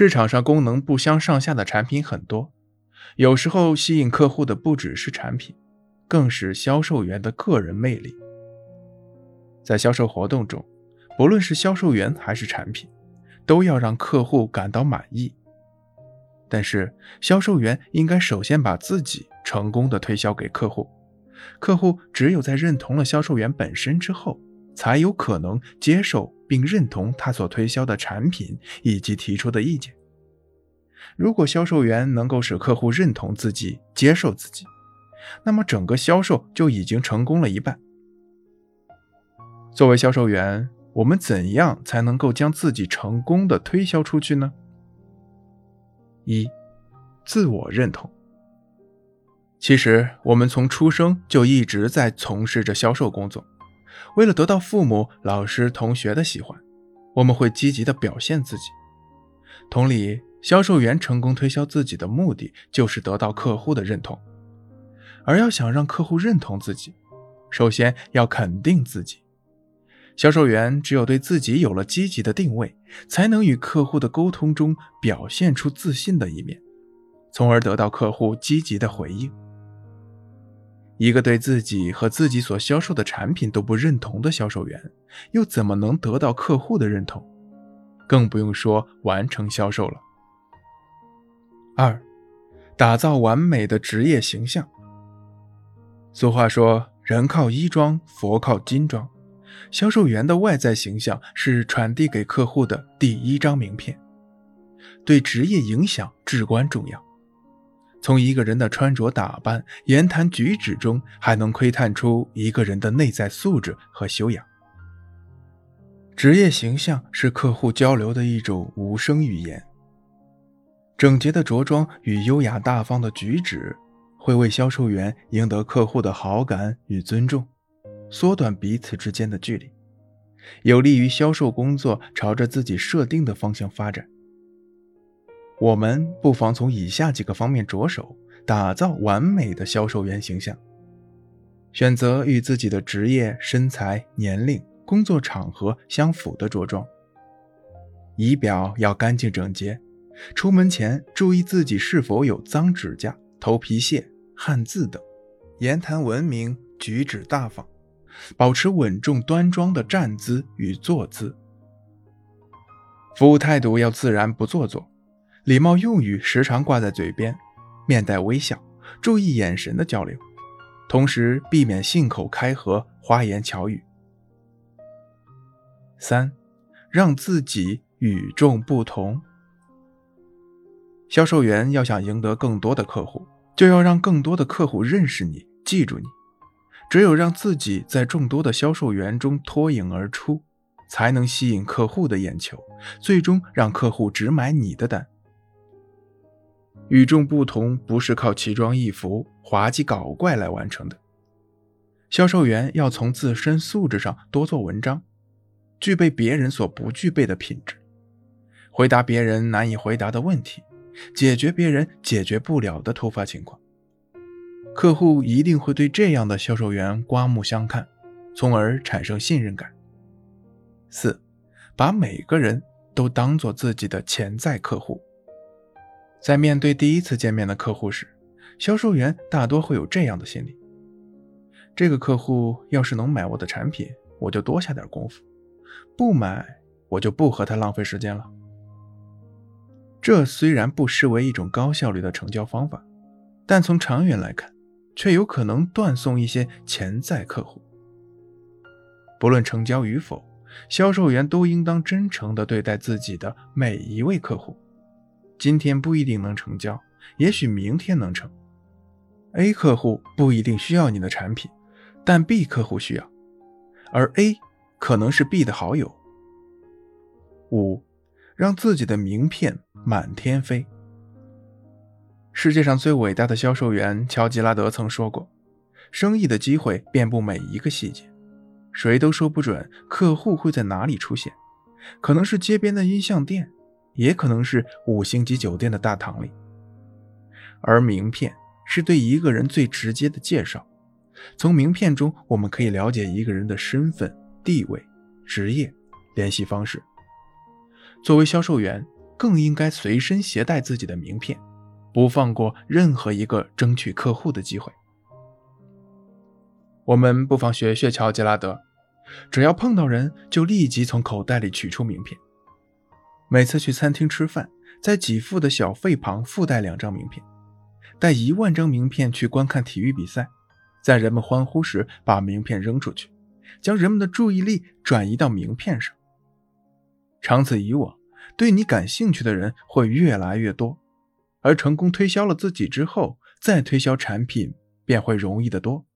市场上功能不相上下的产品很多，有时候吸引客户的不只是产品，更是销售员的个人魅力。在销售活动中，不论是销售员还是产品，都要让客户感到满意。但是，销售员应该首先把自己成功的推销给客户，客户只有在认同了销售员本身之后，才有可能接受并认同他所推销的产品以及提出的意见。如果销售员能够使客户认同自己、接受自己，那么整个销售就已经成功了一半。作为销售员，我们怎样才能够将自己成功的推销出去呢？一，自我认同。其实，我们从出生就一直在从事着销售工作。为了得到父母、老师、同学的喜欢，我们会积极的表现自己。同理，销售员成功推销自己的目的就是得到客户的认同。而要想让客户认同自己，首先要肯定自己。销售员只有对自己有了积极的定位，才能与客户的沟通中表现出自信的一面，从而得到客户积极的回应。一个对自己和自己所销售的产品都不认同的销售员，又怎么能得到客户的认同？更不用说完成销售了。二，打造完美的职业形象。俗话说：“人靠衣装，佛靠金装。”销售员的外在形象是传递给客户的第一张名片，对职业影响至关重要。从一个人的穿着打扮、言谈举止中，还能窥探出一个人的内在素质和修养。职业形象是客户交流的一种无声语言。整洁的着装与优雅大方的举止，会为销售员赢得客户的好感与尊重。缩短彼此之间的距离，有利于销售工作朝着自己设定的方向发展。我们不妨从以下几个方面着手，打造完美的销售员形象：选择与自己的职业、身材、年龄、工作场合相符的着装；仪表要干净整洁，出门前注意自己是否有脏指甲、头皮屑、汗渍等；言谈文明，举止大方。保持稳重端庄的站姿与坐姿，服务态度要自然不做作，礼貌用语时常挂在嘴边，面带微笑，注意眼神的交流，同时避免信口开河、花言巧语。三，让自己与众不同。销售员要想赢得更多的客户，就要让更多的客户认识你、记住你。只有让自己在众多的销售员中脱颖而出，才能吸引客户的眼球，最终让客户只买你的单。与众不同不是靠奇装异服、滑稽搞怪来完成的。销售员要从自身素质上多做文章，具备别人所不具备的品质，回答别人难以回答的问题，解决别人解决不了的突发情况。客户一定会对这样的销售员刮目相看，从而产生信任感。四，把每个人都当做自己的潜在客户。在面对第一次见面的客户时，销售员大多会有这样的心理：这个客户要是能买我的产品，我就多下点功夫；不买，我就不和他浪费时间了。这虽然不失为一种高效率的成交方法，但从长远来看，却有可能断送一些潜在客户。不论成交与否，销售员都应当真诚地对待自己的每一位客户。今天不一定能成交，也许明天能成。A 客户不一定需要你的产品，但 B 客户需要，而 A 可能是 B 的好友。五，让自己的名片满天飞。世界上最伟大的销售员乔吉拉德曾说过：“生意的机会遍布每一个细节，谁都说不准客户会在哪里出现，可能是街边的音像店，也可能是五星级酒店的大堂里。而名片是对一个人最直接的介绍，从名片中我们可以了解一个人的身份、地位、职业、联系方式。作为销售员。”更应该随身携带自己的名片，不放过任何一个争取客户的机会。我们不妨学学乔杰拉德，只要碰到人，就立即从口袋里取出名片。每次去餐厅吃饭，在给付的小费旁附带两张名片，带一万张名片去观看体育比赛，在人们欢呼时把名片扔出去，将人们的注意力转移到名片上。长此以往，对你感兴趣的人会越来越多，而成功推销了自己之后，再推销产品便会容易得多。